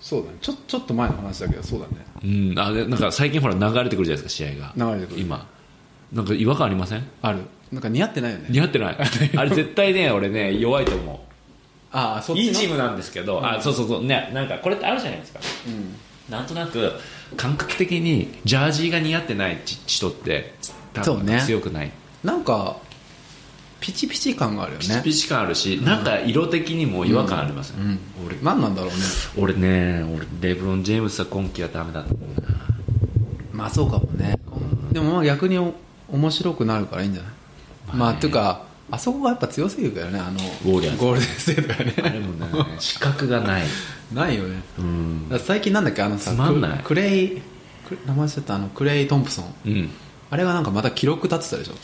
そうだね。ちょちょっと前の話だけどそうだね。うん。あでなんか最近ほら流れてくるじゃないですか試合が。流れてくる。今。なんか違和感ありません？ある。なんか似合ってないよね。似合ってない。あれ絶対ね俺ね弱いと思ああそうっちの？いいチームなんですけど、あそうそうそう。ねなんかこれってあるじゃないですか、なんとなく感覚的にジャージーが似合ってない人って多分強くない、なんかピチピチ感があるよね。ピチピチ感あるし、なんか色的にも違和感ありますよ、うん。俺何なんだろうね。俺ね俺レブロン・ジェームスは今季はダメだと思うな。まあそうかもね。でもまあ逆にお面白くなるからいいんじゃない？まあっていうかあそこがやっぱ強すぎるからね。あのウォーリアーズゴールデンステートがね。あれもね資格がない。ないよね。うん。最近なんだっけ？あのさつまんない。ククレイ名前忘れた。あのクレイ・トンプソン。うん。あれがなんかまた記録立ってたでしょ？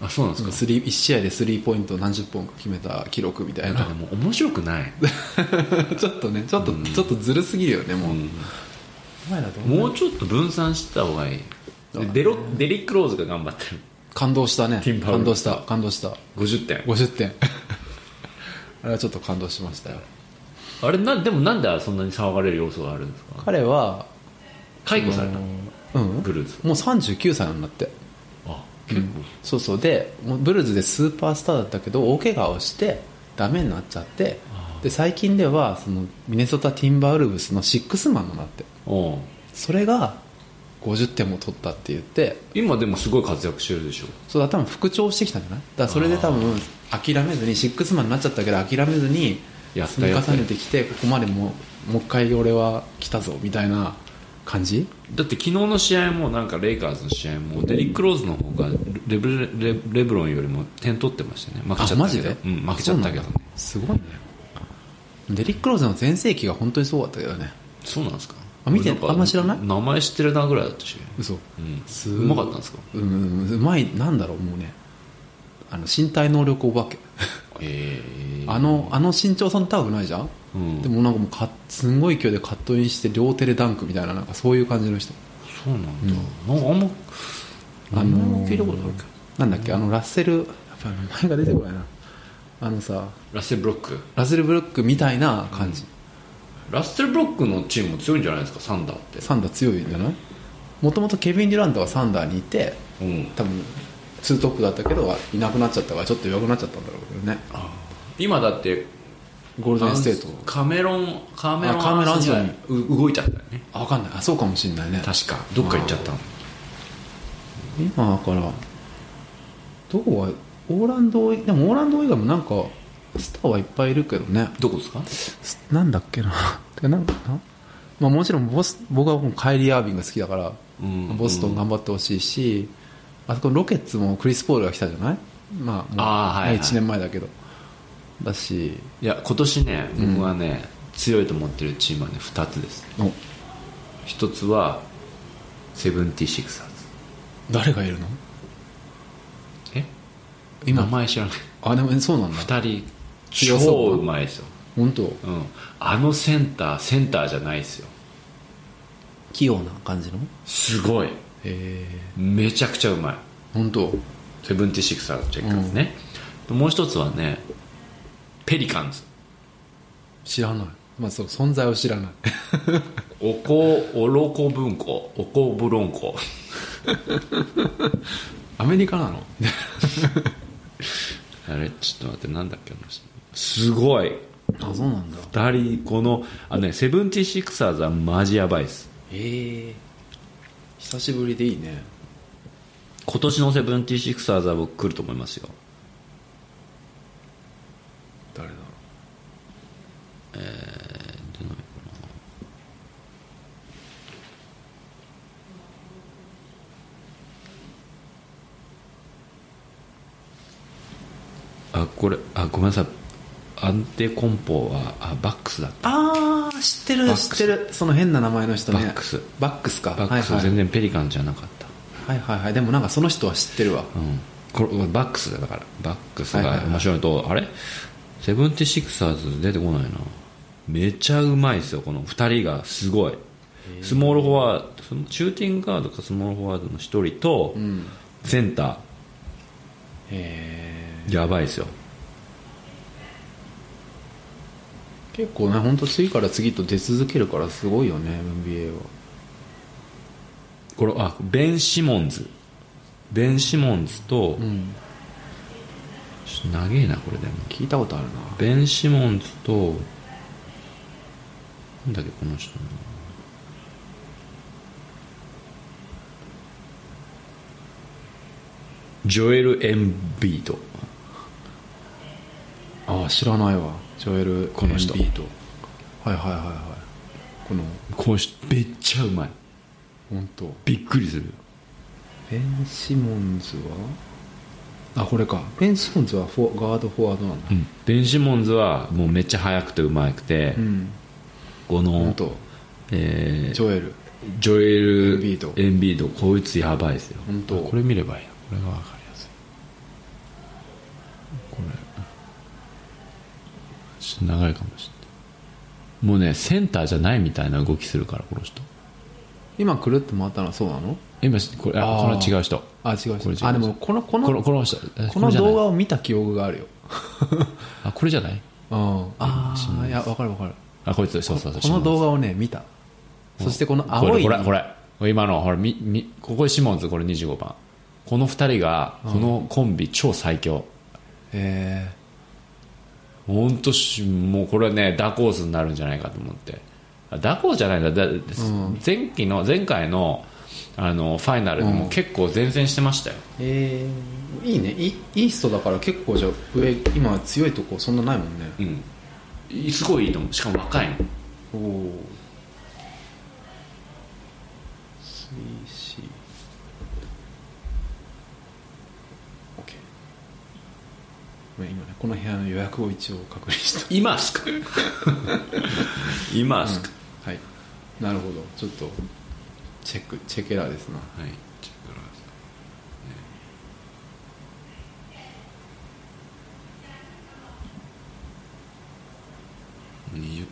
あそうなんですか？スリー1試合でスリーポイント何十本か決めた記録みたいな。なんかねもう面白くない、ちょっとねちょっと、ちょっとずるすぎるよねもう、うん。お前らどんなもうちょっと分散した方がいい。でデロデリック・ローズが頑張ってる。感動したね。ティンパウル感動した感動した。50点。50点。あれはちょっと感動しましたよ。あれなでもなんでそんなに騒がれる要素があるんですか？彼は解雇されたうん。ブルーズ。もう39歳なんだって。あ結構、そうそう。でブルーズでスーパースターだったけど大怪我をしてダメになっちゃってで最近ではそのミネソタ・ティンバーウルブスのシックスマンになってそれが50点も取ったって言って今でもすごい活躍してるでしょ。そうだ多分復調してきたんじゃない？だそれで多分諦めずにシックスマンになっちゃったけど諦めずに積み重ねてきてここまでもうもう一回俺は来たぞみたいな感じ？だって昨日の試合もなんかレイカーズの試合もデリック・ローズの方がレブレレレブロンよりも点取ってましたね。負けちゃったけど。うん、負けちゃったけど。ねすごいね。デリック・ローズの全盛期が本当にすごかったけどね。そうなんですか？あ見てあんま知らない？名前知ってるなぐらいだったし、嘘。うん、すうまかったんですか？うんうまい。なんだろうもうね。あの身体能力お化け。ええあのあの身長そんな高くないじゃん、うん。でもなんかもうかすんごい勢いでカットインして両手でダンクみたいななんかそういう感じの人。そうなんだ、なんかあんまあ名前のも聞いたことあるけど。なんだっけあのラッセルやっぱり名前が出てこないな。あのさラッセル・ブロック？ラッセル・ブルックみたいな感じ、ラッセル・ブロックのチームも強いんじゃないですか？サンダーって。サンダー強いんじゃない？もともとケビン・デュラントはサンダーにいてうん。多分ツートップだったけどいなくなっちゃったからちょっと弱くなっちゃったんだろうけどね。今だってゴールデンステート。カメロンカメロンあカメロンアンソニーーう動いちゃったよね。あ分かんない。あそうかもしんないね。確か。どっか行っちゃったの。今だからどこはオーランドでもオーランド以外もなんかスターはいっぱいいるけどね。どこですか？すなんだっけな。てなんかなまあ、もちろんボス僕はもうカイリー・アービングが好きだから、うんボストン頑張ってほしいし、あそこロケッツもクリス・ポールが来たじゃない？まああーはいはい1年前だけどだしいや今年ね僕はね、強いと思ってるチームはね2つです。お。一つはセブンティシクサーズ誰がいるの？え？今名前知らない。あでもそうなんだ。2人強そう。超うまいですよ、本当？うん、あのセンターセンターじゃないですよ。器用な感じの？すごい。へえ。めちゃくちゃうまい。本当？セブンティシクサーズチェッカーズね、もう一つはねペリカンズ。知らない。まあそう存在を知らない。おこおろこ文庫。おこブロンコアメリカなの？あれ？ちょっと待ってなんだっけすごい。あそうなんだ。2人このあのねセブンティシクサーズはマジやばいです。へえ。久しぶりでいいね。今年のセブンティシクサーズは僕来ると思いますよ誰だろあこれあごめんなさい。アンテコンポはあバックスだった。ああ知ってる知ってる。その変な名前の人ね。バックス。バックスか。バックス。はいはい。全然ペリカンじゃなかった、はいはいはい。でもなんかその人は知ってるわ。うん。これバックスだだから。バックスが面白いのと、あれ？セブンティシクサーズ出てこないなめちゃうまいですよこの2人がすごい。スモールフォワードそのシューティングガードかスモールフォワードの1人と、うん。センター。やばいですよ。結構ね本当次から次と出続けるからすごいよね NBA は。これあベン・シモンズ。ベン・シモンズと、うん。ちょっと長えなこれでも。聞いたことあるな。ベン・シモンズとなんだっけこの人の。ジョエル・エンビート。ああ知らないわ。ジョエル・この人エンビート。はいはいはいはい。このこの人めっちゃうまい。本当。びっくりする。ベン・シモンズは？あこれか。ベン・シモンズはフォガードフォワードなんだ。うん。ベン・シモンズはもうめっちゃ速くてうまくて、うんこのえージョエル。ジョエル・エンビードエンビードこいつやばいですよ。本当。これ見ればいいな。これが分かりやすい。これ。ちょっと長いかもしれない。もうねセンターじゃないみたいな動きするからこの人。今くるって回ったのはそうなの？今これあこれは違う人。あ違うこれ違うあでもこのこのこのこの人。えこの動画を見た記憶があるよ。あこれじゃない？うん。ああいや分かる分かるあこいつそうそうそうこの動画をね見た。そしてこの青いこれこれこれ。今のほらみみここでシモンズこれ25番。この2人がこのコンビ超最強。え本当しもうこれねダコースになるんじゃないかと思って。あダコースじゃないんだ。だ前期の前回のあのファイナルでも結構前線してましたよ、ー、えー、いいね。いいいい人だから結構じゃあ上今強いとこそんなないもんね。うん。いすごいいいと思う。しかも若いの。おお 3C OK ごめん今ねこの部屋の予約を一応確認した。今っすか？今っすか、はい。なるほど。ちょっとチェックチェケラですな。はいチェックラー20分しかない。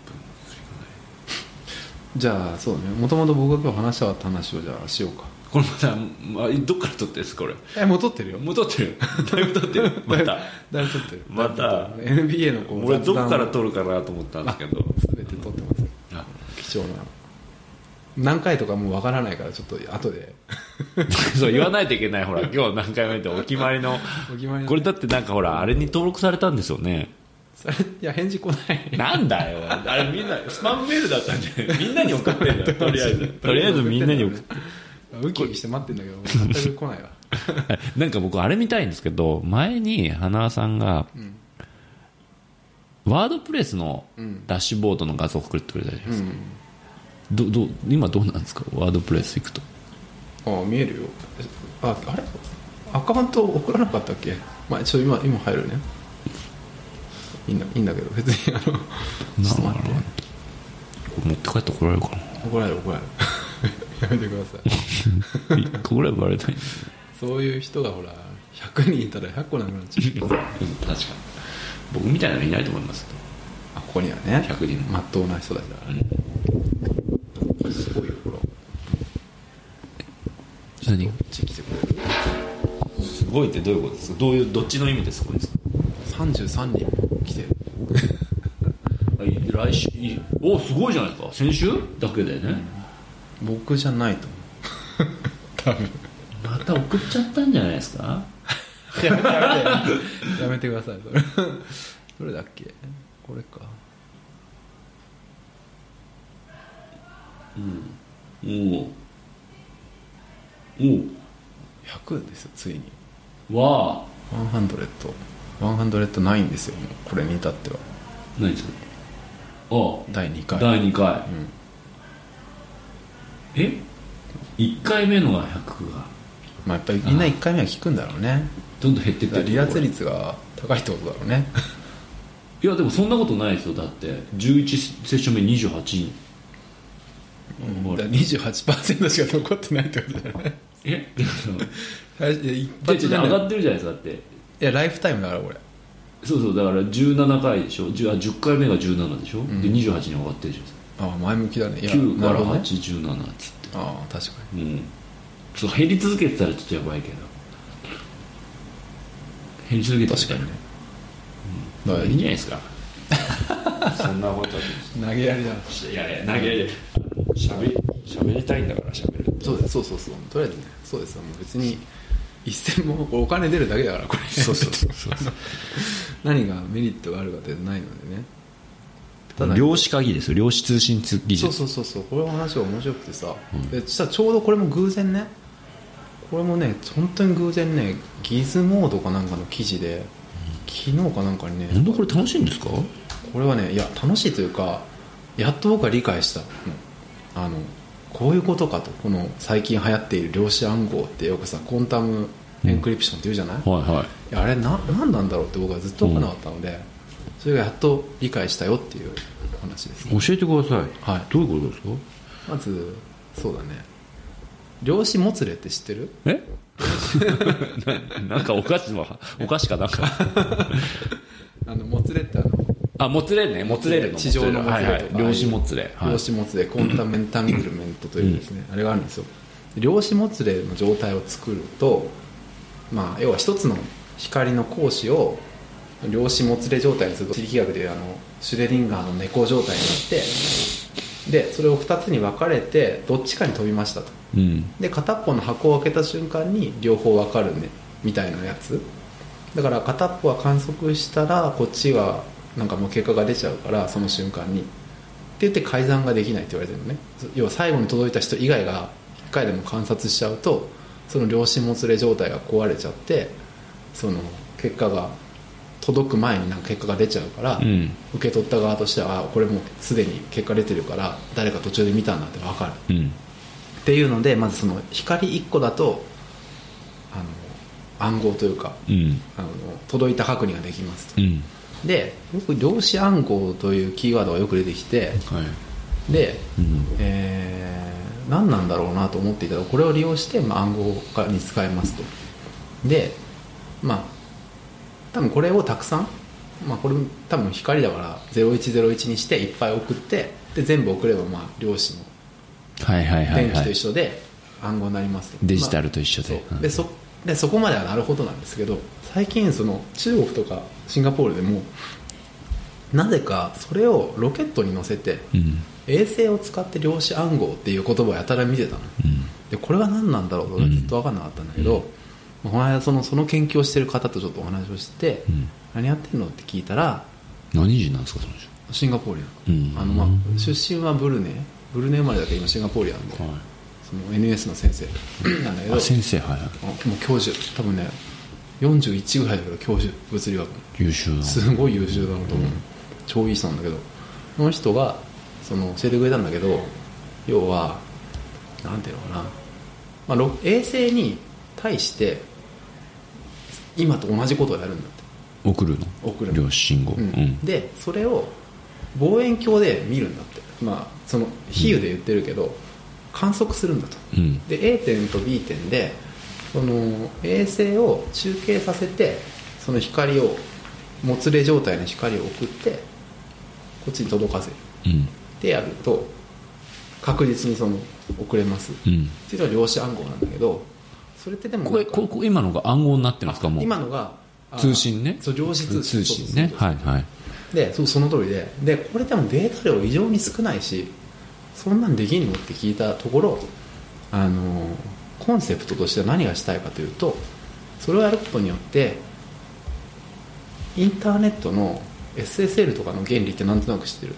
じゃあそうね。もともと僕が今日話したかった話をじゃあしようか。これまた、まあ、どっから撮ってるんですこれ？えもう撮ってるよ。もう撮ってる？だいぶ撮ってる。また？だいぶ撮ってる。また？だいぶ撮ってる NBA のこう俺どっから雑撮るかなと思ったんですけど。談全て撮ってますあ。貴重な。何回とかもうわからないからちょっと後で。そう言わないといけないほら。今日何回目ってお決まりの。お決まりのこれだってなんかほらあれに登録されたんですよねそれいや返事来ない。なんだよ。あれみんなスパムメールだったんじゃない？みんなに送ってんだよ とりあえず。とりあえずみんなに送って。ウキウキして待ってんだけど全く来ないわ。なんか僕あれ見たいんですけど前に花輪さんが、ワードプレスのダッシュボードの画像を送ってくれたじゃないですか、どどう今どうなんですか？ワードプレス行くと。ああ見えるよ。ああれ？アカウント送らなかったっけ？まあちょ今今入るねいいんだいいんだけど別にあのちょっと待って。持って帰って怒られるかな。怒られる怒られる。やめてください。1個ぐらいバレたい。そういう人がほら100人いたら100個なくなっちゃう。確かに。僕みたいなのいないと思います。あここにはね。100人まっとうな人たちだから。ね、すごいよほらこ何っち来てくれる。すごいってどういうことですか？どういうどっちの意味ですごいですか33人来て。る来週いおすごいじゃないですか。先週？だけでね、僕じゃないと思う。多分。また送っちゃったんじゃないですか？やめてやめて。やめてください。それ。どれだっけ？これか。おおお100ですよついに。おわあ。100 109ですよこれに至っては。何ですかあ第2回。第2回、え？1回目のが100が。まあやっぱりみんな1回目は聞くんだろうね。どんどん減ってって離脱率が高いってことだろうね。いやでもそんなことないですよ。だって11セッション目28人。だから28%しか残ってないってことじゃないえ 最初一で発目上がってるじゃないですか。だっていやライフタイムだからこれ。そうそうだから17回でしょ。10, あ10回目が17でしょ、で28に上がってるじゃないですかああ前向きだね。いや9からなるほどね。817っつって。ああ確かうん。そう減り続けてたらちょっとやばいけど。減り続けてに確かにね。だからいいんじゃないですか。そんなこと投げやりだいやいや投げやり。しゃべりしゃべりたいんだからしゃべるそうですそうそうそう。とりあえずねそうです。もう別に一銭もお金出るだけだからこれ。そうそうそうそう何がメリットがあるかってないのでね。ただ量子鍵ですよ。量子通信技術。そうそうそうそうこれの話が面白くてさ、でそしたらちょうどこれも偶然ね。これもね本当に偶然ねギズモードかなんかの記事で昨日かなんかにね本当これ楽しいんですか？これはねいや楽しいというかやっと僕は理解したの。あのこういうことかと。この最近流行っている量子暗号ってよくさコンタムエンクリプションって言うじゃない、いはいはい。やあれな何なんだろうって僕はずっと分からなかったので、それがやっと理解したよっていう話ですね。教えてください、はい。どういうことですか？まずそうだね。量子もつれって知ってる？え？ななんかお菓子はお菓子かなんか あのもつれってあのあもつれね。もつれるの。地上のもつれとか。はいはい。量子もつれ、はい。量子もつれ。コンタメンタングルメントというですね、あれがあるんですよ。量子もつれの状態を作ると、まあ、要は一つの光の光子を量子もつれ状態にすると地力学でいうあのシュレディンガーの猫状態になってでそれを2つに分かれてどっちかに飛びましたと。うん。で片っぽの箱を開けた瞬間に両方分かるね。みたいなやつ。だから片っぽは観測したらこっちはなんかもう結果が出ちゃうからその瞬間に。って言って改ざんができないって言われてるのね。要は最後に届いた人以外が1回でも観察しちゃうとその量子もつれ状態が壊れちゃってその結果が届く前になんか結果が出ちゃうから、うん。受け取った側としてはあこれもうすでに結果出てるから誰か途中で見たんだって分かる。うん。っていうのでまずその光1個だとあの暗号というかうん。あの届いた確認ができますと。うんでよく量子暗号というキーワードがよく出てきてはい。で、うん。えー何なんだろうなと思っていた。らこれを利用して、まあ、暗号化に使えますと。でまあ多分これをたくさんまあこれ多分光だから0101にしていっぱい送ってで全部送ればまあ量子のはいはいはい電気とはい一緒で暗号になりますと。デジタルと一緒で。そう。でそでそこまではなるほどなんですけど最近その中国とかシンガポールでもなぜかそれをロケットに乗せてうん。衛星を使って量子暗号っていう言葉をやたら見てたの。うん。でこれは何なんだろうとずっと分かんなかったんだけど、この間そのその研究をしてる方とちょっとお話をして、うん。何やってんのって聞いたら何人なんですかその人？シンガポールあの、まあ、出身はブルネブルネ生まれだけど今シンガポールやんで、はい。その NS の先生なんだけど。あ先生はいもう教授。多分ね41ぐらいだけど教授物理学の。優秀な。すごい優秀だなと思う、超いい人なんだけど。その人がその教えてくれたんだけど要はなんていうのかな、まあろ、衛星に対して今と同じことをやるんだって。送るの？送る量子信号うん。うん。でそれを望遠鏡で見るんだって。まあその比喩で言ってるけど、観測するんだと。うん。で A 点と B 点でその衛星を中継させてその光をもつれ状態の光を送ってこっちに届かせる。うん。ってやると確実にその送れます、うん。っていうのは量子暗号なんだけどそれってでもこれここ今のが暗号になってるんですか？もう。今のがあ通信ね。そう量子通信。通信ね。はいはい。でそうその通りで。でこれでもデータ量異常に少ないしそんなんできんの？って聞いたところあのコンセプトとしては何がしたいかというとそれをやることによってインターネットの SSL とかの原理ってなんとなく知ってる？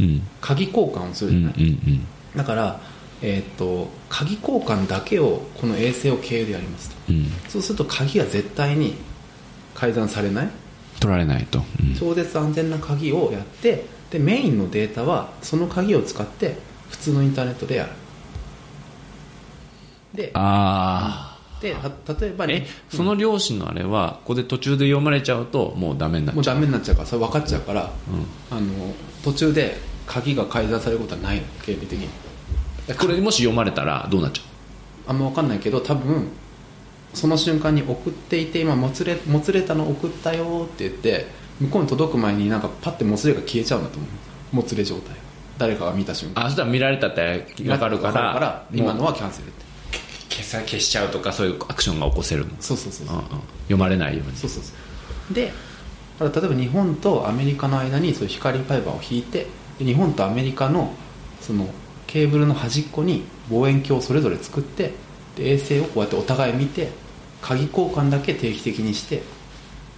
うん。鍵交換をするうんじゃない、うんだから、えーっと鍵交換だけをこの衛星を経由でやりますと。うんうん。そうすると鍵が絶対に改ざんされない？取られないと。うん。超絶安全な鍵をやってでメインのデータはその鍵を使って普通のインターネットでやるであでた例えばあえねその量子のあれはここで途中で読まれちゃうともうダメになっちゃう。もうダメになっちゃうからそれ分かっちゃうから、うん。あの途中で鍵が改ざんされることはないの経理的に。これもし読まれたらどうなっちゃあんま分かんないけど多分その瞬間に送っていて今もつれもつれたの送ったよって言って向こうに届く前になんかパッてもつれが消えちゃうんだと思う。もつれ状態誰かが見た瞬間。うあそしたら見られたって分かるから今のはキャンセルって消さ消しちゃうとかそういうアクションが起こせるの、そうそうそうそう。うんうん。読まれないように。そうそうそう。でだから例えば日本とアメリカの間にそういう光ファイバーを引いてで日本とアメリカのそのケーブルの端っこに望遠鏡をそれぞれ作ってで衛星をこうやってお互い見て鍵交換だけ定期的にして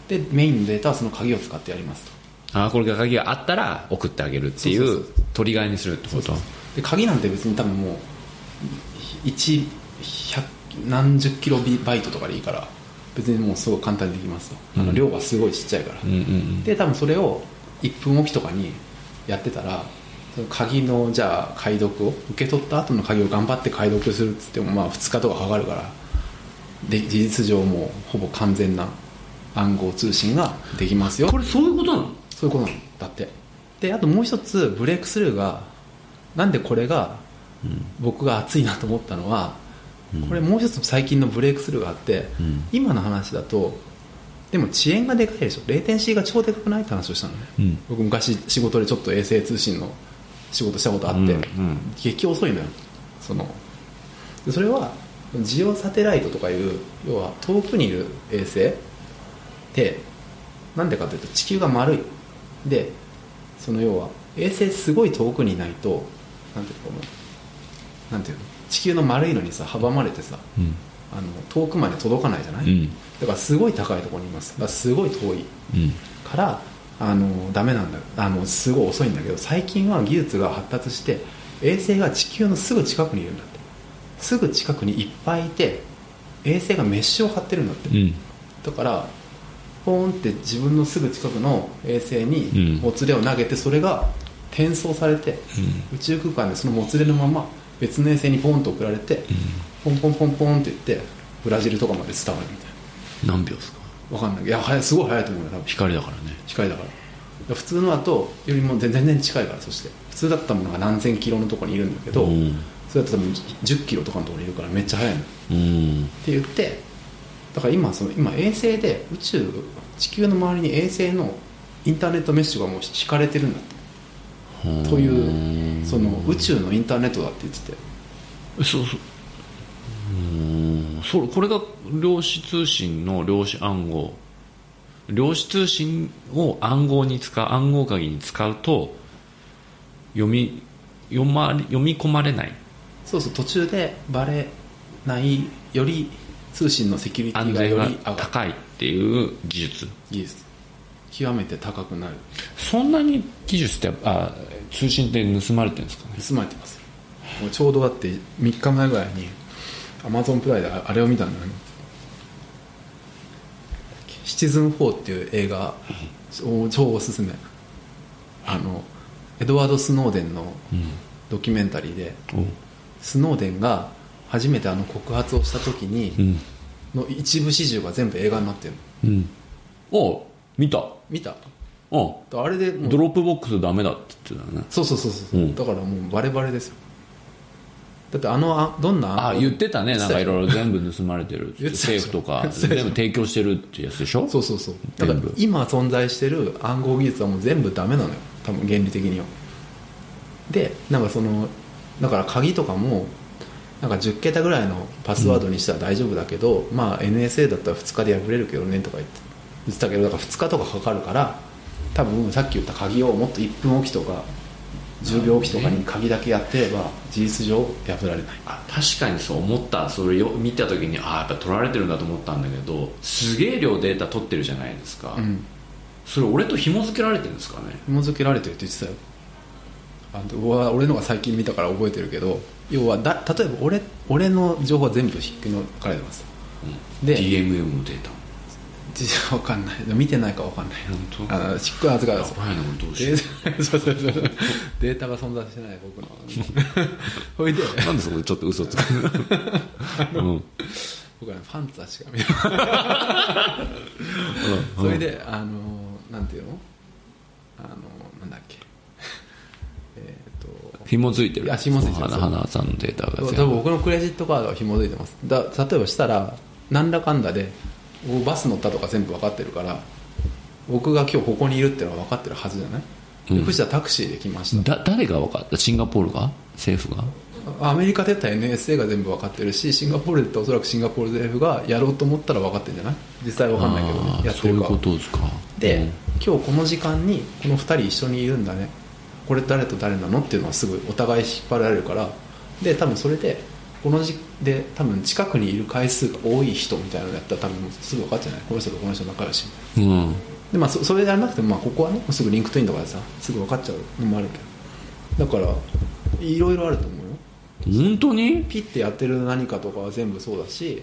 でメインのデータはその鍵を使ってやりますと。ああこれが鍵があったら送ってあげるっていそうそうう取り替えにするってこと？で鍵なんて別に多分もう1百何十キロバイトとかでいいから別にもうすごい簡単にできますと、あの量がすごいちっちゃいから、うんうんうん。で多分それを1分おきとかにやってたらその鍵のじゃあ解読を受け取った後の鍵を頑張って解読するっつってもまあ2日とかかかるからで事実上もうほぼ完全な暗号通信ができますよ。これそういうことなの？そういうことなの。だって。であともう一つブレイクスルーがなんでこれが僕が熱いなと思ったのは、これもう一つ最近のブレイクスルーがあって、うん。今の話だとでも遅延がでかいでしょ。レイテンシーが超でかくないって話をしたのね、うん。僕昔仕事でちょっと衛星通信の仕事したことあって、うんうん。激遅いのよ。そのでそれはジオサテライトとかいう要は遠くにいる衛星ってなんでかというと地球が丸い。でその要は衛星すごい遠くにいないとなんていうのこのなんていうの？地球の丸いのにさ阻まれてさうん。あの遠くまで届かないじゃない、うん。だからすごい高いところにいます。だからすごい遠い。うん。からあのダメなんだ。あのすごい遅いんだけど最近は技術が発達して衛星が地球のすぐ近くにいるんだって。すぐ近くにいっぱいいて衛星がメッシュを張ってるんだって、うん。だからポーンって自分のすぐ近くの衛星にうん。もつれを投げてそれが転送されて、宇宙空間でそのもつれのまま別の衛星にポンと送られて、ポンポンポンポンって言ってブラジルとかまで伝わるみたい何秒ですか？なわかんない。いやすごい早いと思うよ多分。光だからね。近いだから。普通のだとよりも全然近いからそして。普通だったものが何千キロのところにいるんだけど、うん。それだと多分10キロとかのところにいるからめっちゃ速いの。っうん。て言ってだから今その今衛星で宇宙地球の周りに衛星のインターネットメッシュがもう引かれてるんだってというその宇宙のインターネットだって言ってて。そうそう。うん。それこれが量子通信の量子暗号。量子通信を暗号に使う暗号鍵に使うと読み読ま読み込まれない。そうそう途中でバレないより通信のセキュリティがより高いっていう技術。技術極めて高くなる。そんなに技術ってあ通信って盗まれてるんですかね？盗まれてます。よもうちょうどだって3日前ぐらいにアマゾンプライでああれを見たんだよ。ね「シチズン4」っていう映画超超おすすめ。あのエドワード・スノーデンのドキュメンタリーでスノーデンが初めてあの告発をした時にうん。の一部始終が全部映画になってるの。うん。お見た？見た。うんあれでもう。ドロップボックスダメだって言ってたよね。そうそうそうそう、うん。だからもうバレバレですよ。だってあのあどんな？あ言ってたね。なんかいろいいろ全部盗まれてる 言ってたでしょ政府とか。言ってたでしょ全部提供してるってやつでしょ？そうそうそう。だから全部。今存在してる暗号技術はもう全部ダメなのよ。多分原理的には。でなんかそのだから鍵とかもなんか10桁ぐらいのパスワードにしたら大丈夫だけど、まあ NSA だったら2日で破れるけどねとか言って言ってたけどだから2日とかかかるから多分さっき言った鍵をもっと1分おきとか10秒おきとかに鍵だけやってれば事実上破られない。あ確かにそう思った。それを見た時にああやっぱ取られてるんだと思ったんだけどすげえ量データ取ってるじゃないですか、うん。それ俺と紐付けられてるんですかね？紐付けられてるって言ってたよ。あ俺のが最近見たから覚えてるけど要はだ例えば俺俺の情報は全部引き抜かれてます。で DMM のデータ実は分かんない。見てないか分かんない。本当？あのしっくい扱いだそうやばいなどうしよデータそうそうそうそう。データが存在してない僕の。ほいで。うなんでそこでちょっと嘘つくうん。僕はねパンツァしか見ない。それであのなんていうの？あのなんだっけ？えっ、と。紐付いてる。いや紐付いてる花花さんのデータが多分僕のクレジットカードは紐づいてます。だ例えばしたら何らかんだで僕バス乗ったとか全部分かってるから僕が今日ここにいるっていうのは分かってるはずじゃない、で藤田タクシーで来ました。だ誰が分かった？シンガポールが？政府が？アメリカでやったら NSA が全部分かってるしシンガポールでやったらおそらくシンガポール政府がやろうと思ったら分かってるんじゃない？実際分かんないけどねやってるかは。そういうことですか。で、今日この時間にこの2人一緒にいるんだね。これ誰と誰なの？っていうのはすぐお互い引っ張られるから。で多分それでこのじで多分近くにいる回数が多い人みたいなのやったら多分すぐ分かっちゃうね。この人とこの人仲良しうん。でまあそそれじゃなくても、まあ、ここはねすぐ LinkedIn とかでさすぐ分かっちゃうのもあるけど。だからいろいろあると思うよ。本当に？ピッてやってる何かとかは全部そうだし。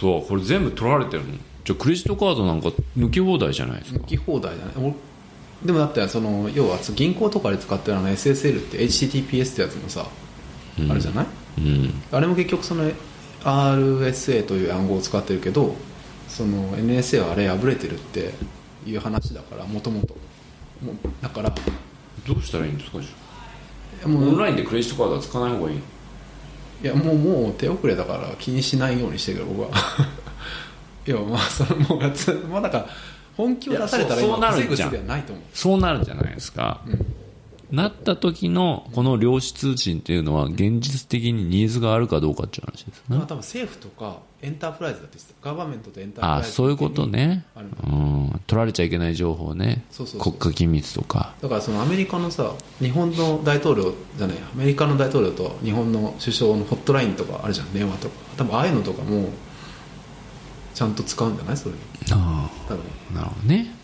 そうこれ全部取られてるの。じゃあクレジットカードなんか抜き放題じゃないですか？抜き放題じゃない。おでもだってその要は銀行とかで使ってるあの SSL って HTTPS ってやつもさ、あるじゃない？うん。あれも結局その RSA という暗号を使ってるけどその NSA はあれ破れてるっていう話だからもともとだからどうしたらいいんですか？じゃあもうオンラインでクレジットカードは使わない方がいいいやもうもう手遅れだから気にしないようにしてるけど僕は。いやまあそのもうまあだから本気を出されたら今防ぐ術ないと思う。そうなるじゃないですか、なった時のこの量子通信っていうのは現実的にニーズがあるかどうかっていう話ですね、まあ多分政府とかエンタープライズだってガバメントとエンタープああライズそういうことね。うん。取られちゃいけない情報ね。そうそうそう。国家機密とか。だからそのアメリカのさ日本の大統領じゃないアメリカの大統領と日本の首相のホットラインとかあるじゃん。電話とか。多分ああいうのとかもちゃんと使うんじゃない？それにあ多分。あなるほどね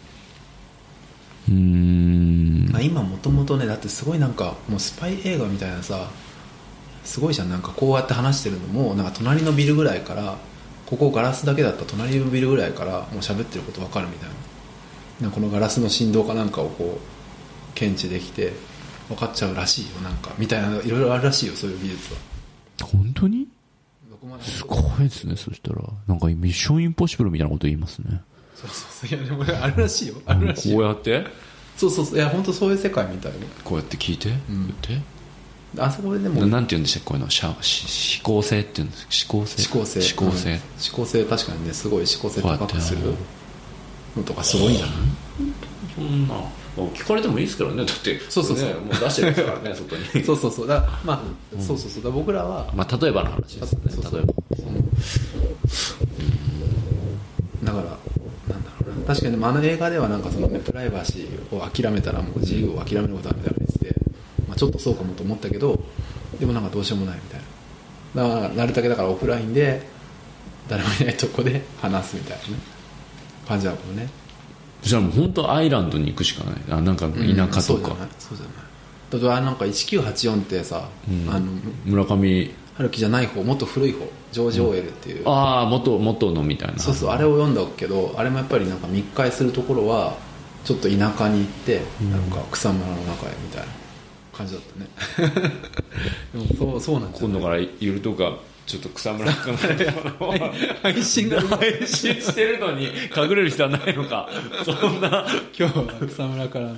うーん。まあ、今もともとねだってすごいなんかもうスパイ映画みたいなさすごいじゃんなんかこうやって話してるのもなんか隣のビルぐらいからここガラスだけだった隣のビルぐらいからもう喋ってること分かるみたいな。なこのガラスの振動かなんかをこう検知できて分かっちゃうらしいよなんかみたいないろいろあるらしいよそういう技術は。本当に？すごいですねそしたら。なんかミッションインポッシブルみたいなこと言いますねそうそうそう。いやでもねあるらしいよ。あるらしいこうよやって？そうそうそう。いや本当そういう世界みたいねこうやって聞いて、言って？あそこででもななんて言うんでしたっけこういうの？しゃし思考性って言うんです思考性？思考性。思考性、うん。思考性確かにねすごい思考性高くするのとかすごいんじゃない？そんな。聞かれてもいいですけどね。だってそうそうそう。ね、もう出してるんですからね外に。そうそうそう。だからまあ、そうそうそう。だから僕らはまあ例えばの話ですね。そうそう例えば。だから確かにあの映画ではなんかその、ね、プライバシーを諦めたらもう自由を諦めることだみたいなの言ってて、まあ、ちょっとそうかもと思ったけどでもなんかどうしようもないみたいな。だからなるだけだからオフラインで誰もいないとこで話すみたいなね。感じだもんね。じゃあもう本当アイランドに行くしかない。あなんか田舎うんとか。そうじゃない、そうじゃない。だってなんか1984ってさ、あの村上春樹じゃない方もっと古い方ジョージ・オーエルっていう、ああ元元のみたいな。そうそうあれを読んだけどあれもやっぱりなんか密会するところはちょっと田舎に行って、なんか草むらの中へみたいな感じだったね。でもそうそうなんですよ今度からいるとかちょっと草むらかな 配信が配信してるのに隠れる人はないのか。そんな今日は草むらから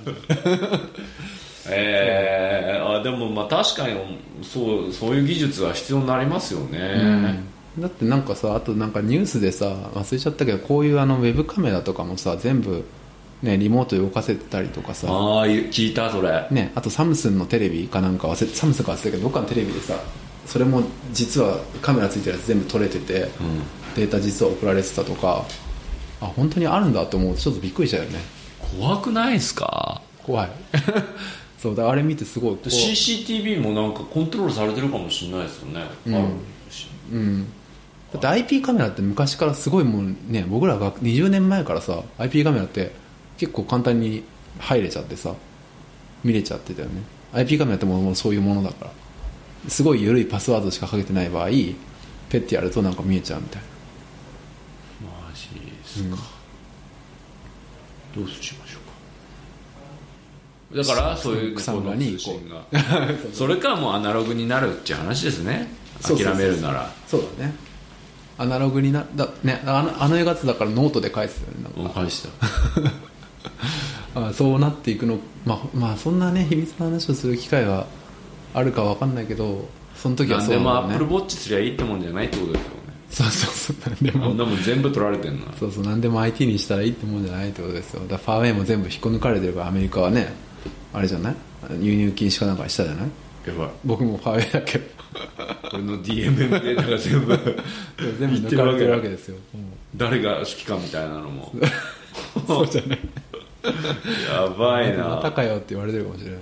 ええあでもまあ確かにそうそういう技術は必要になりますよね、だってなんかさあとなんかニュースでさ忘れちゃったけどこういうあのウェブカメラとかもさ全部ねリモートで動かせてたりとかさ。ああ聞いたそれ。ね、あとサムスンのテレビかなんか忘れサムスンか忘れたけどどっかのテレビでさそれも実はカメラついてるやつ全部撮れてて、データ実は送られてたとか。あ本当にあるんだと思う。とちょっとびっくりしたよね。怖くないですか？怖い そうだあれ見てすごい CCTV もなんかコントロールされてるかもしれないですよね、うん。あるし。うん。だって IP カメラって昔からすごいもうね。僕らが20年前からさ IP カメラって結構簡単に入れちゃってさ見れちゃってたよね。IP カメラってもうそういうものだから。すごい緩いパスワードしかかけてない場合ペッてやるとなんか見えちゃうみたいマジですか、どうしましょうかだからそういう草むらに行こ通信が。それかもうアナログになるっていう話ですね。諦めるなら。そうだね。アナログになだねあのあの映画ってだからノートで返すよねなんか。うん返した。あそうなっていくのまあまあそんなね秘密の話をする機会はあるかわかんないけどその時は何でそうね。もアップルウォッチすりゃいいってもんじゃないってことですよね。そうそうそう。なんでもこんなもん全部取られてんなそうそう。何でも IT にしたらいいってもんじゃないってことですよ。だからファーウェイも全部引っこ抜かれてるからアメリカはねあれじゃない？輸入禁止かなんかしたじゃない？やばい。僕もファーウェイだけ。ど俺の DMM データが全部全部抜かれてるわけですよ。誰が好きかみたいなのも。そうじゃない。やばいまたなかよって言われてるかもしれない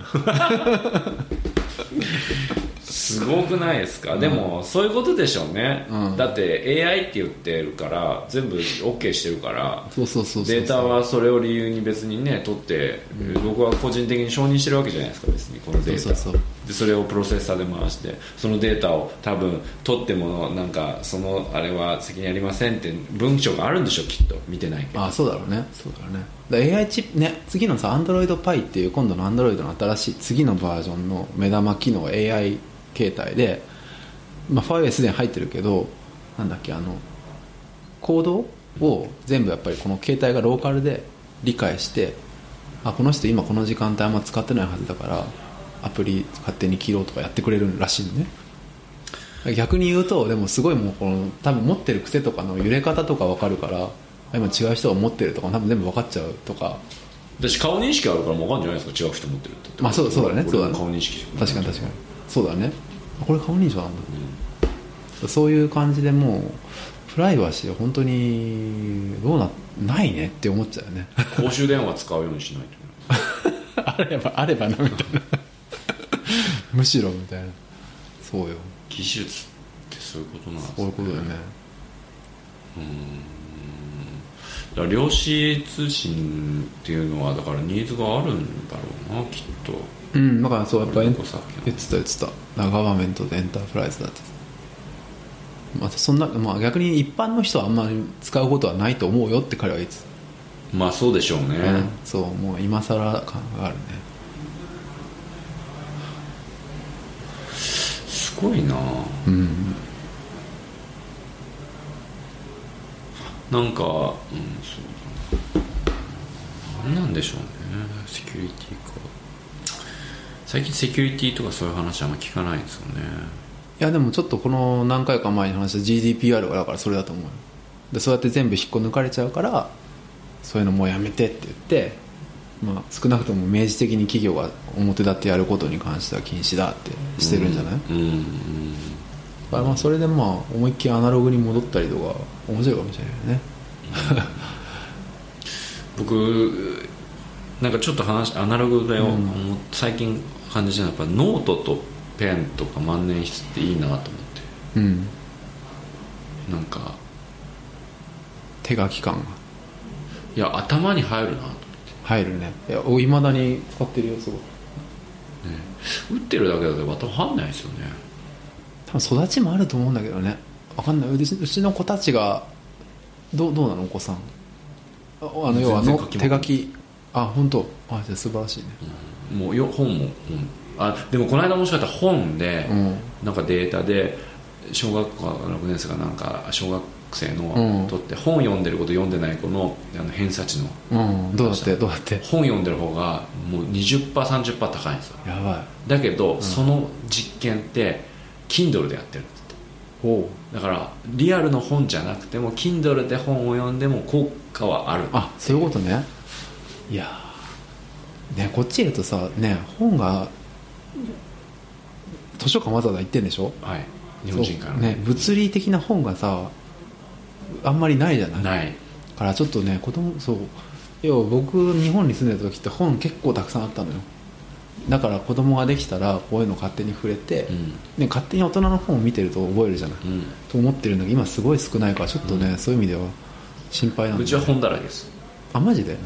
すごくないですか、でもそういうことでしょうね、うん。だって AI って言ってるから全部 OK してるから。そうそうそうそうデータはそれを理由に別にね取って、僕は個人的に承認してるわけじゃないですか別にこのデータ。でそれをプロセッサーで回してそのデータを多分取ってもなんかそのあれは責任ありませんって文章があるんでしょきっと。見てないけど。あそうだろうね。そうだろうね。だ AI チップね次のさ Android Pie っていう今度の Android の新しい次のバージョンの目玉機能が AI 形態で、まあ、ファイアすでに入ってるけどなんだっけあのコードを全部やっぱりこの携帯がローカルで理解してあこの人今この時間帯あんま使ってないはずだからアプリ勝手に切ろうとかやってくれるらしいのね。逆に言うとでもすごいもうこの多分持ってる癖とかの揺れ方とか分かるから今違う人が持ってるとか多分全部分かっちゃうとか。私顔認識あるからも分かんじゃないですか違う人持ってるって。まあそうそうだね俺そうだね。顔認識確かに確かに。そうだね。あこれ顔認証なんだ、そういう感じでもうプライバシーは本当にどうなないねって思っちゃうよね。公衆電話使うようにしないと。あればあればなみたいな。むしろみたいな。そうよ。技術ってそういうことなんですそういうことだよね。だから量子通信っていうのはだからニーズがあるんだろうなきっとうんだからそうやっぱ言ってた言ってただからガバメントとエンタープライズだって。またそんな、まあ、逆に一般の人はあんまり使うことはないと思うよって彼は言ってまあそうでしょうね、うんそうもう今更感があるね。すごいな。うんなんか、うん、そうだ何なんでしょうね。セキュリティか。最近セキュリティとかそういう話あんま聞かないんですよね。いやでもちょっとこの何回か前に話した GDPR がだからそれだと思う。よでそうやって全部引っこ抜かれちゃうからそういうのもうやめてって言って、まあ、少なくとも明示的に企業が表立ってやることに関しては禁止だってしてるんじゃない、うんうんだからまあそれでまあ思いっきりアナログに戻ったりとか面白いかもしれないよね。僕なんかちょっと話アナログで、思っ最近感じたのはやっぱノートとペンとか万年筆っていいなと思って。うん。なんか。手書き感が。いや頭に入るなと思って。入るね。いやいまだに使ってるよすごい打ってるだけだとまた入んないですよね。多分育ちもあると思うんだけどね。わかんない。うちうちの子たちがどうどうなのお子さん。ああの要は手書きあ本当。あじゃあ素晴らしいね。もうよ本も、うん。あでもこの間もしかしたら本で、うん。なんかデータで小学校6年生がなんか小学生うん。のとって本読んでること読んでない子のあの偏差値の。うん。どうだってどうだって。本読んでる方がもう 20%30% 高いんですよ。やばい。だけど、その実験って Kindle でやってるんですだからリアルの本じゃなくても Kindle で本を読んでも効果はあるあそういうことねいやーねこっちいるとさね本が図書館わざわざ行ってんでしょ？はい。日本人から。ね物理的な本がさあんまりないじゃない？ない。だからちょっとね子供そう。要は僕日本に住んでた時って本結構たくさんあったのよ。だから子供ができたらこういうの勝手に触れて、うん。ね、勝手に大人の本を見てると覚えるじゃない、うん。と思ってるんだけど今すごい少ないからちょっとね、そういう意味では心配なんだうちは本だらけです。あマジで、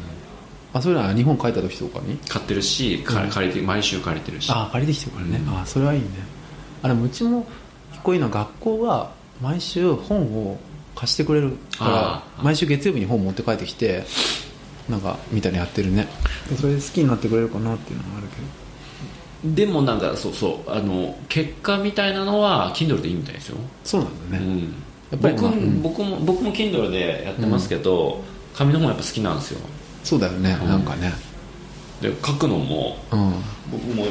あそういうのは日本帰った時とかに？買ってるし、かうん。借りて毎週借りてるし。あ借りてきてるからね、うん。あそれはいいね。あでもうちも一個いいのは学校は毎週本を貸してくれる。かあらあ毎週月曜日に本持って帰ってきてなんかみたいにやってるね。でそれで好きになってくれるかなっていうのはあるけど。でもなんかそうそうあの結果みたいなのは Kindle でいいみたいですよ、そうなんだね、うん、やっぱり僕,、まあうん。僕も僕も Kindle でやってますけど、紙の本やっぱ好きなんですよそうだよね、うん。なんかね。で書くのもうん。僕も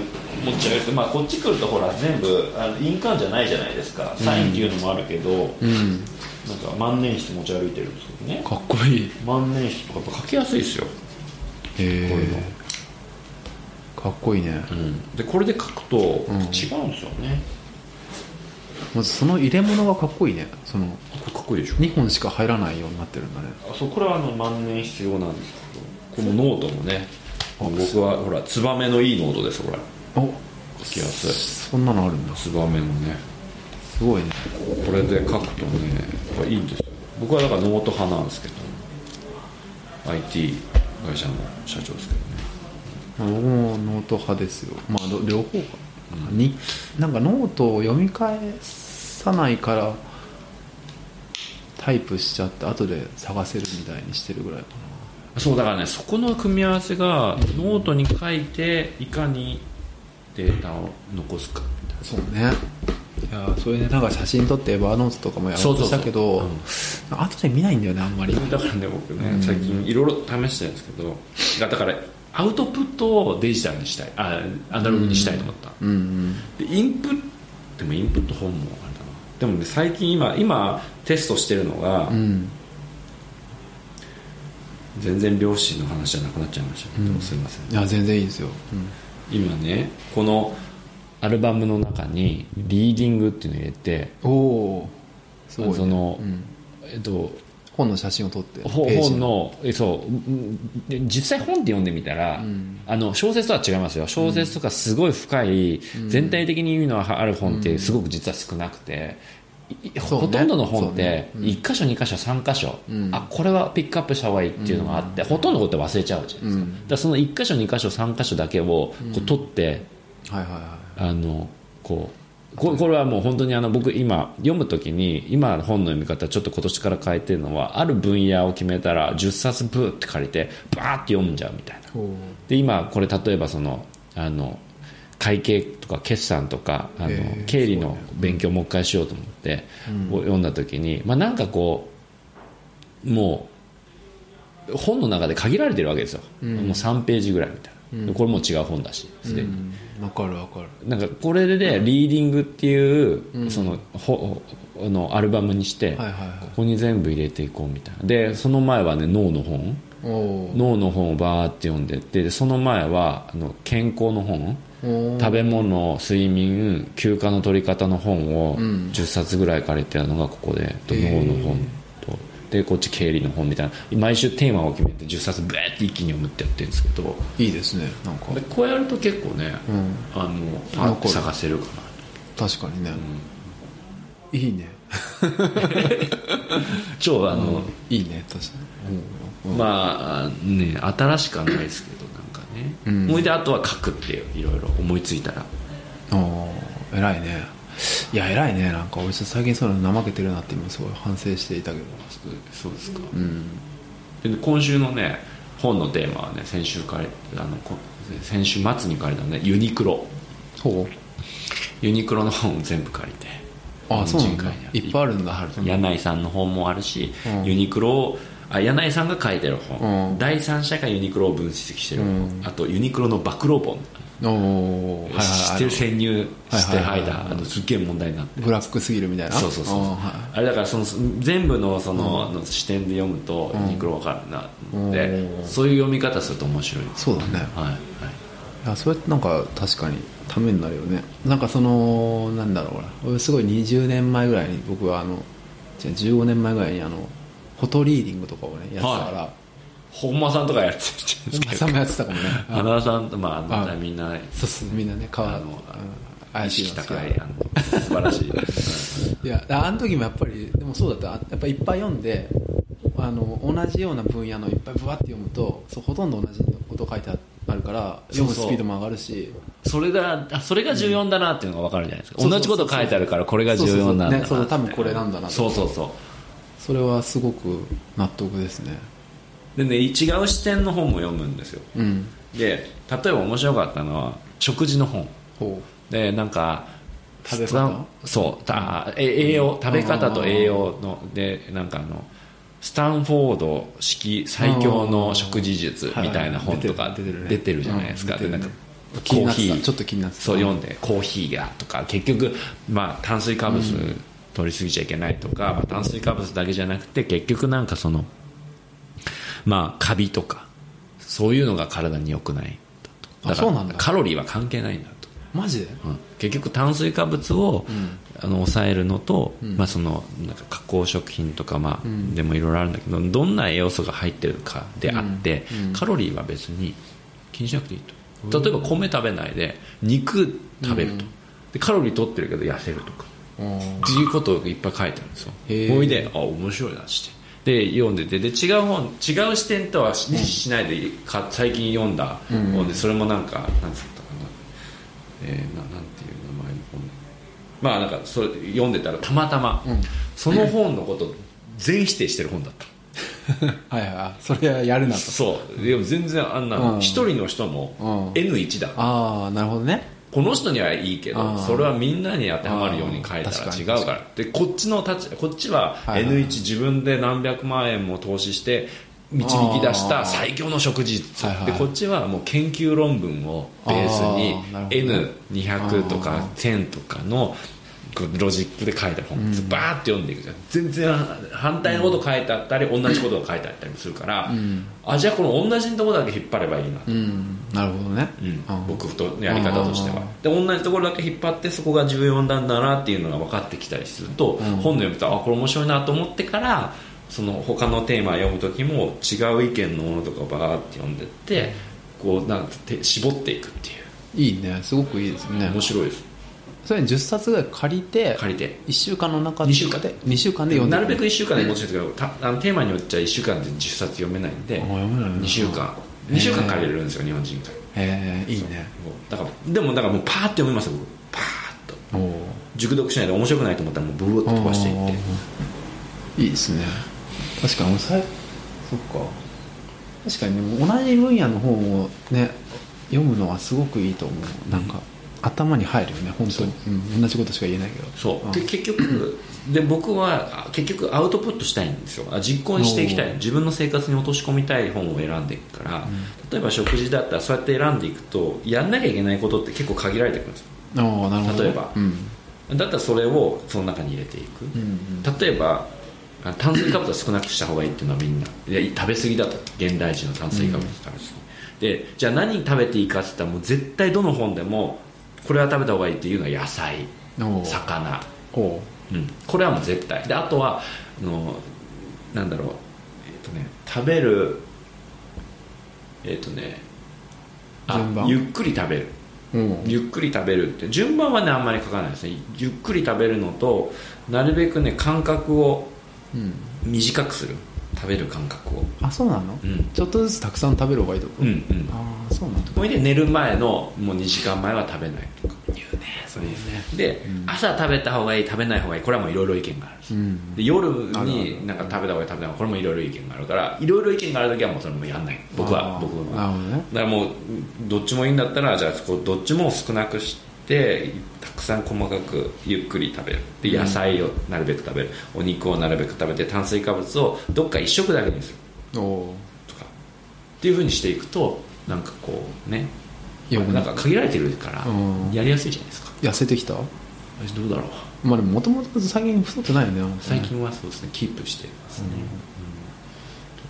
持ち上げて、まあ、こっち来るとほら全部あの印鑑じゃないじゃないですか。サインっていうのもあるけど、うん。なんか万年筆持ち歩いてるんですけどね。かっこいい。万年筆とかやっぱ書きやすいですよ、へえこういうの。かっこいいね。うん、でこれで書くと違うんですよね、まずその入れ物がかっこいいね。そのこれかっこいいでしょ。2本しか入らないようになってるんだね。あそうこれはあの万年筆用なんですけこのノートもね僕はほらツバメのいいノートですこれお書きやすい。そんなのあるんだ。ツバメのね。すごいね。これで書くとねやっぱいいんですよ。僕はだからノート派なんですけど IT 会社の社長ですけどね。まあ僕もノート派ですよ。まあど両方か、になんかノートを読み返さないからタイプしちゃって後で探せるみたいにしてるぐらいかそうだからねそこの組み合わせがノートに書いていかにデータを残すか。みたいななそうね。いやそれでなんか写真撮って Evernote とかもやろうとしたけど後で見ないんだよねあんまり。だからね僕ね、最近いろいろ試してるんですけどだからアウトプットをデジタルにしたい。あアナログにしたいと思った、うんうん。でインプットでもインプット本もあれだな。でもね最近今今テストしてるのが、うん全然両親の話じゃなくなっちゃいましたけど、すいません。いや全然いいですよ、今ねこのアルバムの中にリーディングっていうのを入れておおすごい、ね、その、うん。えっと本の写真を撮って本のえそう実際本って読んでみたら、ん。あの小説とは違いますよ。小説とかすごい深い、全体的に意味のある本ってすごく実は少なくて、ほとんどの本ってそうね。うん。1箇所2箇所3箇所、うん。あこれはピックアップした方がいいっていうのがあって、ほとんどのこと忘れちゃうじゃないですか,、うん。だその1箇所2箇所3箇所だけをこう取って、はいはいはあのこうここれはもう本当にあの僕今読む時に今本の読み方ちょっと今年から変えてるのはある分野を決めたら10冊ブーって借りてバーって読んじゃうみたいな。で今これ例えばそのあの会計とか決算とかあの経理の勉強をもう一回しようと思って、を読んだ時に、まあ、なんかこうもう本の中で限られてるわけですよ、もう3ページぐらいみたいな、これもう違う本だしすでに、かるわかる。なんかこれでね、リーディングっていう、そのほあのアルバムにして、ここに全部入れていこうみたいな。でその前はね脳の本。脳の本をバーって読んでってでその前はあの健康の本。お食べ物睡眠休暇の取り方の本をん。10冊ぐらい借りてるのがここで、とへー。脳の本と。でこっち経理の本みたいな。毎週テーマを決めて10冊ブーって一気に読むってやってるんですけど。いいですねなんか。でこうやると結構ね、うん。あのパッと探せるかな。確かにね、いいね。超あの、いいね確かに、まあね新しくはないですけどね、うん。思い出あとは書くっていういろいろ思いついたら。おおー偉いね。いや偉いね。なんか俺ちょっと最近そういうの怠けてるなって今すごい反省していたけど。そうですか、うん。で今週のね本のテーマはね先週からあのこ先週末に借りたねユニクロ。ほユニクロの本を全部借りてあそうなんだ。いっぱいあるんだ柳井さんの本もあるし、うん。ユニクロをあ柳井さんが書いてる本、うん。第三者がユニクロを分析してる本、うん。あとユニクロの暴露本、うお知ってる潜入してはいはいはい入った。あのすっげえ問題になって。ブラックすぎるみたいな。そうそうそうはい。あれだからその全部のその,、の視点で読むとユニクロ分かるなって、うん。そういう読み方すると面白い。そうだね。はい、はい。いやそれってなんか確かにためになるよね。なんかそのなんだろうな。俺すごい20年前ぐらいに僕はあのじゃあ15年前ぐらいにあのフォトリーディングとかをねやってたから、本間さんとかやってるじゃないですか。本間さんもやってたかもね。花田さんとまあみんなそうそうみんなね川あのうん意識高いあの素晴らしい。いやあの時もやっぱりでもそうだった。やっぱいっぱい読んであの同じような分野のいっぱいブワって読むとそうほとんど同じこと書いてあるから読むスピードも上がるし。それがあそれが14だなっていうのが分かるじゃないですか、うん。同じこと書いてあるからこれが14なんだなそうそう多分これなんだなそうそうそうそれはすごく納得ですね。でね違う視点の本も読むんですよ。うん。で例えば面白かったのは食事の本。ほでなんか食べ方？そうたえ栄養食べ方と栄養のでなんかあのスタンフォード式最強の食事術みたいな本とか出てるね。出てるじゃないですか、でなんかコーヒー。ちょっと気になってた。そう読んでコーヒーがとか結局、まあ、炭水化物取りすぎちゃいけないとか、まあ、炭水化物だけじゃなくて結局なんかそのまあカビとかそういうのが体に良くないあそうなんだ。カロリーは関係ないんだと、マジで？うん。結局炭水化物を、あの抑えるのと、まあ、そのなんか加工食品とか、まあでもいろいろあるんだけどどんな栄養素が入ってるかであって、カロリーは別に気にしなくていいと。例えば米食べないで肉食べると、でカロリー取ってるけど痩せるとかっていうことがいっぱい書いてあるんですよ。ほいであ面白いなして。で読んでて。で違う本違う視点とはししないでか最近読んだ本でそれもなんかなんつったかな。えー、ななんていう名前の本。まあなんかそれ読んでたらたまたま、その本のこと全否定してる本だった。はいはい。あそれはやるなと。そう。でも全然あんなうん。一、人の人もうん。N1 だ。ああなるほどねこの人にはいいけどそれはみんなに当てはまるように書いたら違うから。でこっちの立ちこっちははいはい N1 自分で何百万円も投資して導き出した最強の食事術。はいはい。でこっちはもう研究論文をベースにあーなるほど N200 とか1000とかのロジックで書いた本バーって読んでいくじゃん。全然反対のこと書いてあったり同じことが書いてあったりもするからあじゃあこの同じところだけ引っ張ればいいなと。うん。なるほどね。僕とやり方としては。あで同じところだけ引っ張ってそこが重要なんだなっていうのが分かってきたりすると、本の読むとあこれ面白いなと思ってからその他のテーマを読む時も違う意見のものとかをバーって読んでってこうなんて絞っていくっていいいね。すごくいいですね。う面白いですそれ10冊ぐらい借りて借りて。1週間の中二週間。で2週間で読んでなるべく1週間で持ちですけどたあのテーマによっちゃ1週間で10冊読めないんであ読めないな。2週間。2週間借りれるんですよ日本人からへえいいね。だからでもだからもうパーって読みますよ僕。パーッと。熟読しないで面白くないと思ったらもうブーッと飛ばしていって。いいですね。確かにそっか。確かにね同じ分野の本をね読むのはすごくいいと思う。なんか頭に入るよね本当に、う。ん、同じことしか言えないけど。そう。で結局で僕はあ結局アウトプットしたいんですよ。あ実行にしていきたい。自分の生活に落とし込みたい本を選んでいくから、例えば食事だったらそうやって選んでいくとやんなきゃいけないことって結構限られてくるんですよ。なるほど例えば。うん。だったらそれをその中に入れていく、うん例えばあ炭水化物は少なくした方がいいっていうのはみんな。いや食べ過ぎだと現代人の炭水化物食べ過ぎ、でじゃあ何食べていいかって言ったらもう絶対どの本でもこれは食べた方がいいっていうのは野菜魚。おう。うん、これはもう絶対。であとはあのなんだろう。えっ、とね食べるえっ、とねあゆっくり食べる。おう。ゆっくり食べるって順番はねあんまり書かないですね。ゆっくり食べるのとなるべくね間隔をうん。短くする食べる間隔を。あそうなの、うん。ちょっとずつたくさん食べる方がいいとこ、うんうん。ああそうなんだ。ほいで寝る前のもう2時間前は食べないとか。言うね。そういうね。で、朝食べた方がいい食べない方がいい。これはもういろいろ意見がある。うん。で夜になんか食べた方がいい食べない方がいい。これもいろいろ意見があるからいろいろ意見がある時はもうそれもやんない。僕は僕はなるほどね。だからもうどっちもいいんだったらじゃあそこどっちも少なくしてたくさん細かくゆっくり食べる。で野菜をなるべく食べる、お肉をなるべく食べて炭水化物をどっか一食だけにする。とか。っていうふうにしていくとなんかこうね。なんか限られてるからうん。やりやすいじゃないですか。痩せてきた？私どうだろう。まあでももともと最近太ってないよね。最近はそうですね。キープしてますね、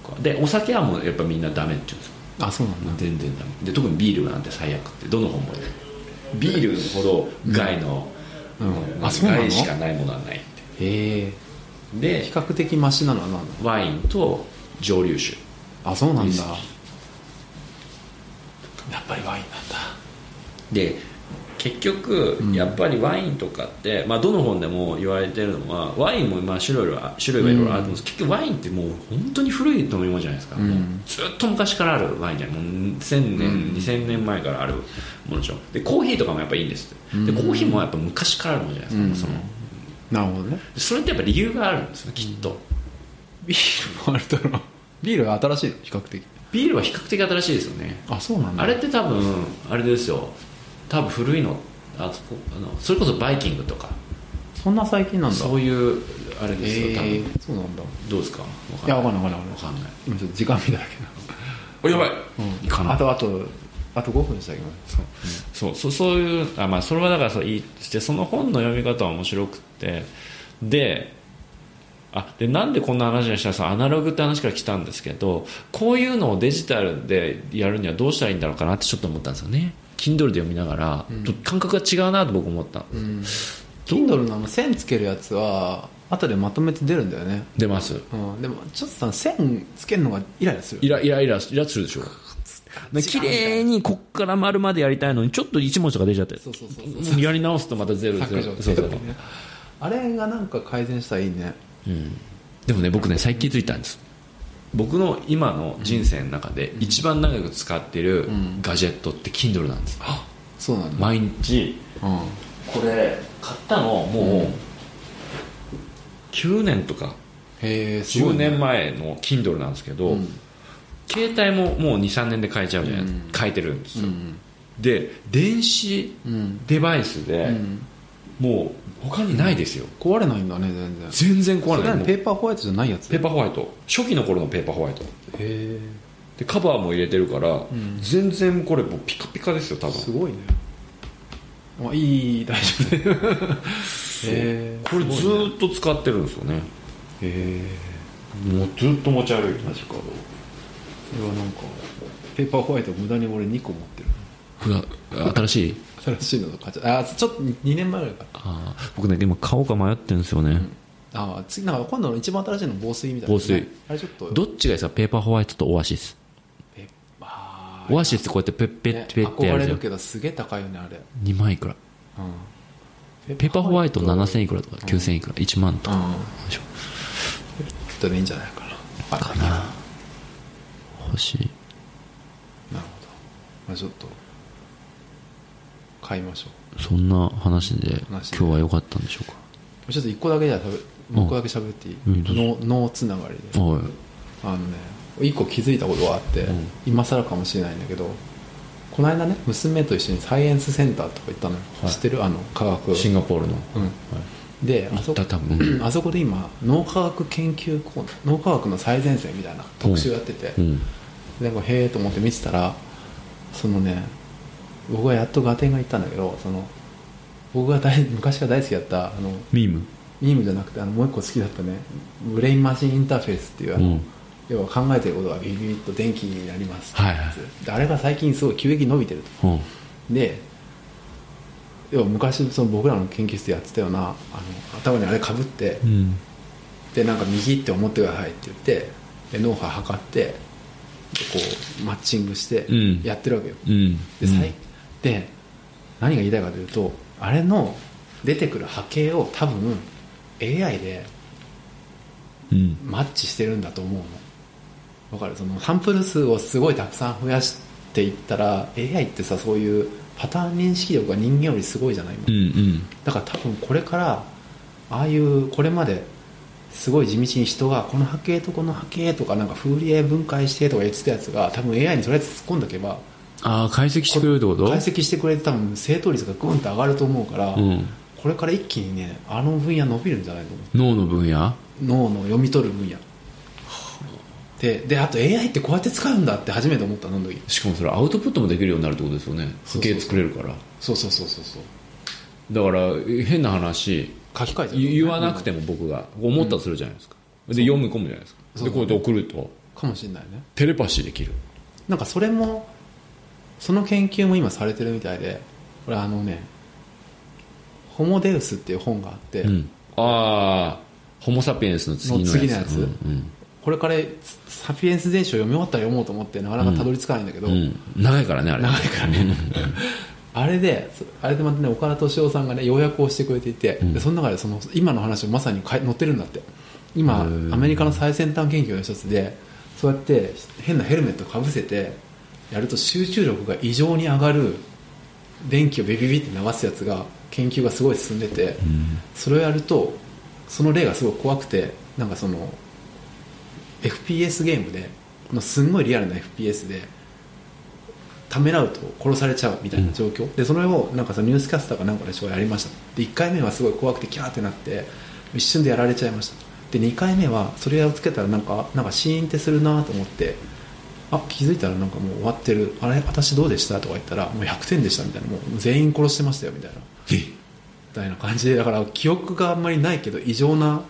うん。とか。でお酒はもうやっぱみんなダメって言うんですよ。あそうなんだ。全然ダメ。で特にビールなんて最悪ってどの本もビールほど害の、うん。もうあそうなの？害しかないものはないってへえ。で比較的マシなの？は何だワインと蒸留酒。あそうなんだ。やっぱりワインなんだ。で結局うん。やっぱりワインとかって、まあ、どの本でも言われてるのはワインもまあ種類は種類はいろいろあると思うんです、結局ワインってもう本当に古い飲み物じゃないですか、うんずっと昔からあるワインじゃない。もう1000年、うん。2000年前からあるものでしょ。でコーヒーとかもやっぱいいんです。ってでうんコーヒーもやっぱ昔からあるものじゃないですか、うん。そのなるほどね。それってやっぱ理由があるんですよきっと、ビールもあるだろう。ビールは新しいの？比較的。ビールは比較的新しいですよね。あそうなんだ。あれって多分あれですよ多分古いのあそこあのそれこそバイキングとか。そんな最近なんだ。そういうあれですよ、多え分。ー、そうなんだ。どうですか？い。やわかんないわかんないわかんない。今ちょっと時間見ただけおやばい、ど、いかない。あとあとあと5分でしたけどそう。そうそういうあ、まあ、それはだからそういいとしてその本の読み方は面白くって。であでなんでこんな話にしたらアナログって話から来たんですけどこういうのをデジタルでやるにはどうしたらいいんだろうかなってちょっと思ったんですよね Kindle で読みながら、うん。感覚が違うなと僕思った。うん。Kindle のあの線つけるやつは後でまとめて出るんだよね。出ます。うん。でもちょっとさ線つけるのがイライラする。イライライライラするでしょ。綺麗にこっから丸までやりたいのにちょっと一文字とか出ちゃって。そうそうそうそう。もうやり直すとまたゼロゼロ。そうそうあれがなんか改善したらいいね。でもね僕ね最近気づいたんです僕の今の人生の中で一番長く使ってるガジェットって Kindle なんです。そうなんだ、毎日。うん、これ買ったのもう9年とか。へえすご10いね。年前の Kindle なんですけど、うん。携帯ももう23年で変えちゃうじゃないですか、変えてるんですよ、うん。で電子うん。デバイスで、うんもう他にないですよ、壊れないんだね全然。全然壊れない。ペーパーホワイトじゃないやつ。ペーパーホワイト。初期の頃のペーパーホワイト。へえでカバーも入れてるから、ん。全然これもうピカピカですよ多分。すごいね。あいい大丈夫。へえこれずーっと使ってるんですよね。へえもうずっと持ち歩いてマジかそれはなんかペーパーホワイト無駄に俺2個持ってる新しい？新しいの買っちゃあちょっと2年前ぐらいか。あー僕ね今買おうか迷ってるんですよね、あ次なんか今度の一番新しいの防水みたいな、防水。あれちょっとどっちがいいですか？ペーパーホワイトとオアシス。ペあー。オアシスってこうやってペッペッねペッってや憧れるるじゃんけどすげえ高いよねあれ、2万いくらうん、ペーパーホワイト7000いくらとか9000いくら1万とかうんでしょちょっといいんじゃないかなかななる欲しいほど、まあ、ちょっと買いましょそんな話で今日は良かったんでしょうか？うちょっと1個だけじゃ食べ1個だけ喋っていい、脳脳つながりで。はい。あのね1個気づいたことがあって、うん。今更かもしれないんだけどこの間ね娘と一緒にサイエンスセンターとか行ったのよ、はい。知ってる？あの科学。シンガポールの、うん、であそあそこで今脳科学研究コーナー脳科学の最前線みたいな特集やってて、うん。でへえと思って見てたらそのね僕がやっと合点がいったんだけどその僕が大昔から大好きだったあのミーム？ミームじゃなくてあのもう一個好きだったね。ブレインマシンインターフェースっていうあの、うん。要は考えてることがビビビッと電気になりますはいはい。であれが最近すごい急激に伸びてると。うん。で要は昔その僕らの研究室でやってたようなあの頭にあれかぶってうん。でなんか右って思ってくださいって言ってで脳波測ってでこうマッチングしてうん。やってるわけよ、うん。でさいで何が言いたいかというとあれの出てくる波形を多分 AI でうん。マッチしてるんだと思うの。わかる？そのサンプル数をすごいたくさん増やしていったら AI ってさそういうパターン認識力が人間よりすごいじゃない今うんうん。だから多分これからああいうこれまですごい地道に人がこの波形とこの波形とかなんかフーリエ分解してとか言ってたやつが多分 AI にとりあえず突っ込んでおけばああ解析してくれるってこと？解析してくれて多分正答率がグンと上がると思うから、うん。これから一気にねあの分野伸びるんじゃないと思う。脳の分野？脳の読み取る分野。でであと AI ってこうやって使うんだって初めて思ったの時。しかもそれアウトプットもできるようになるってことですよね。そうそう波形作れるから。そうそうそうそうそう。だから変な話書き換えちゃう言言わなくても僕が思ったとするじゃないですか、で読み込むじゃないですか。でこうやって送ると。かもしれないね。テレパシーできる。なんかそれもその研究も今されてるみたいでこれあのね「ホモデウス」っていう本があって、うん。ああホモ・サピエンスの次のやつ。の次のやつ。うんこれから「サピエンス全書」読み終わったら読もうと思ってなかなかたどり着かないんだけど、うん。うん長いからねあれ。長いからね。あれでそあれでまたね岡田敏夫さんがね要約をしてくれていて、その中でその今の話をまさに載ってるんだって。今アメリカの最先端研究の一つでそうやって変なヘルメットかぶせてやると集中力が異常に上がる電気をビビビって流すやつが研究がすごい進んでて、それをやるとその例がすごい怖くてなんかその FPS ゲームでのすんごいリアルな FPS でためらうと殺されちゃうみたいな状況、でそれをなんかそのニュースキャスターかなんかでやりました。で1回目はすごい怖くてキャーってなって一瞬でやられちゃいました。で2回目はそれをつけたらなんかなんかシーンってするなと思ってあ気づいたらなんかもう終わってる。あれ私どうでした？とか言ったらもう100点でしたみたいな。もう全員殺してましたよみたいな。みたいな感じで。だから記憶があんまりないけど異常な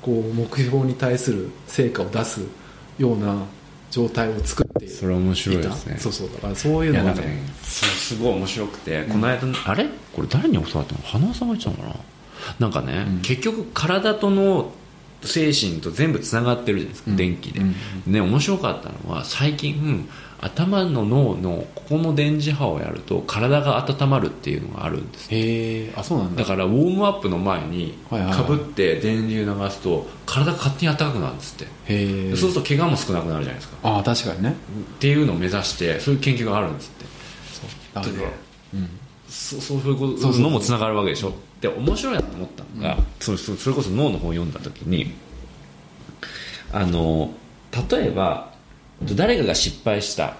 こう目標に対する成果を出すような状態を作っていそれは面白いですね。たそうそう。だからそういうのがね。ねすすごい面白くて、この間あれ？これ誰に教わったの？花輪さんが言ってたのかな？なんかね、結局体と脳精神と全部つながってるじゃないですか、電気で、ね面白かったのは最近頭の脳のここの電磁波をやると体が温まるっていうのがあるんです。へえあそうなんだ。だからウォームアップの前にかぶって電流流すと体が勝手に暖かくなるんですって。へえそうすると怪我も少なくなるじゃないですか。ああ確かにね。っていうのを目指してそういう研究があるんですって。だからうんそそういうことそうそう。そうのもつながるわけでしょ？で面白いなと思ったのが、そそそれこそ脳の本を読んだ時にあの例えば誰かが失敗した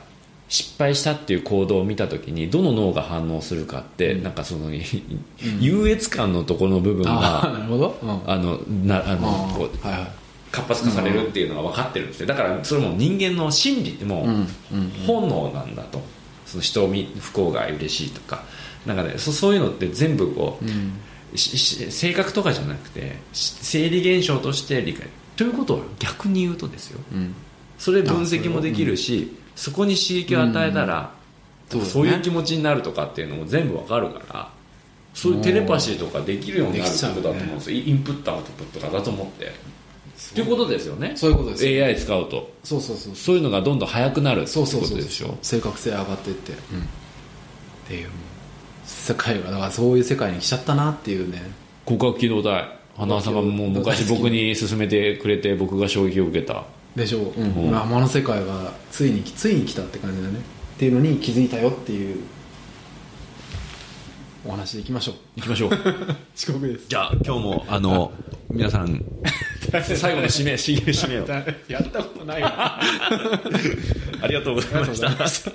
失敗したっていう行動を見た時にどの脳が反応するかって、なんかその 優越感のところの部分が、ああのなあのあこうはいはい。活発化されるっていうのが分かってるんですよ。だからそれも人間の心理ってもうん。う本能なんだと。その人を見不幸が嬉しいとかなんかねそそういうのって全部こう、しし性格とかじゃなくてし生理現象として理解。ということは逆に言うとですよ。うん。それ分析もできるしそこに刺激を与えたら、そうそういう気持ちになるとかっていうのも全部わかるからそういうテレパシーとかできるようになるってことだと思うんですよ、インプットアウトプットかだと思って。っていうことですよね。そういうことですよ。AI 使うと。そうそうそうそう。いうのがどんどん速くなるっていうこそうそうそうとでしょ正確性上がっていって、っていう世界がだからそういう世界に来ちゃったなっていうね。骨格機動体花輪さんがもう昔僕に勧めてくれて僕が衝撃を受けた。でしょう、うん。うん。まあ天の世界がついについに来たって感じだね。っていうのに気づいたよっていうお話でいきましょう。行きましょう。遅刻です。じゃあ今日もあの 皆さん 最後の締め締め締めを。やったことないわ。ありがとうございました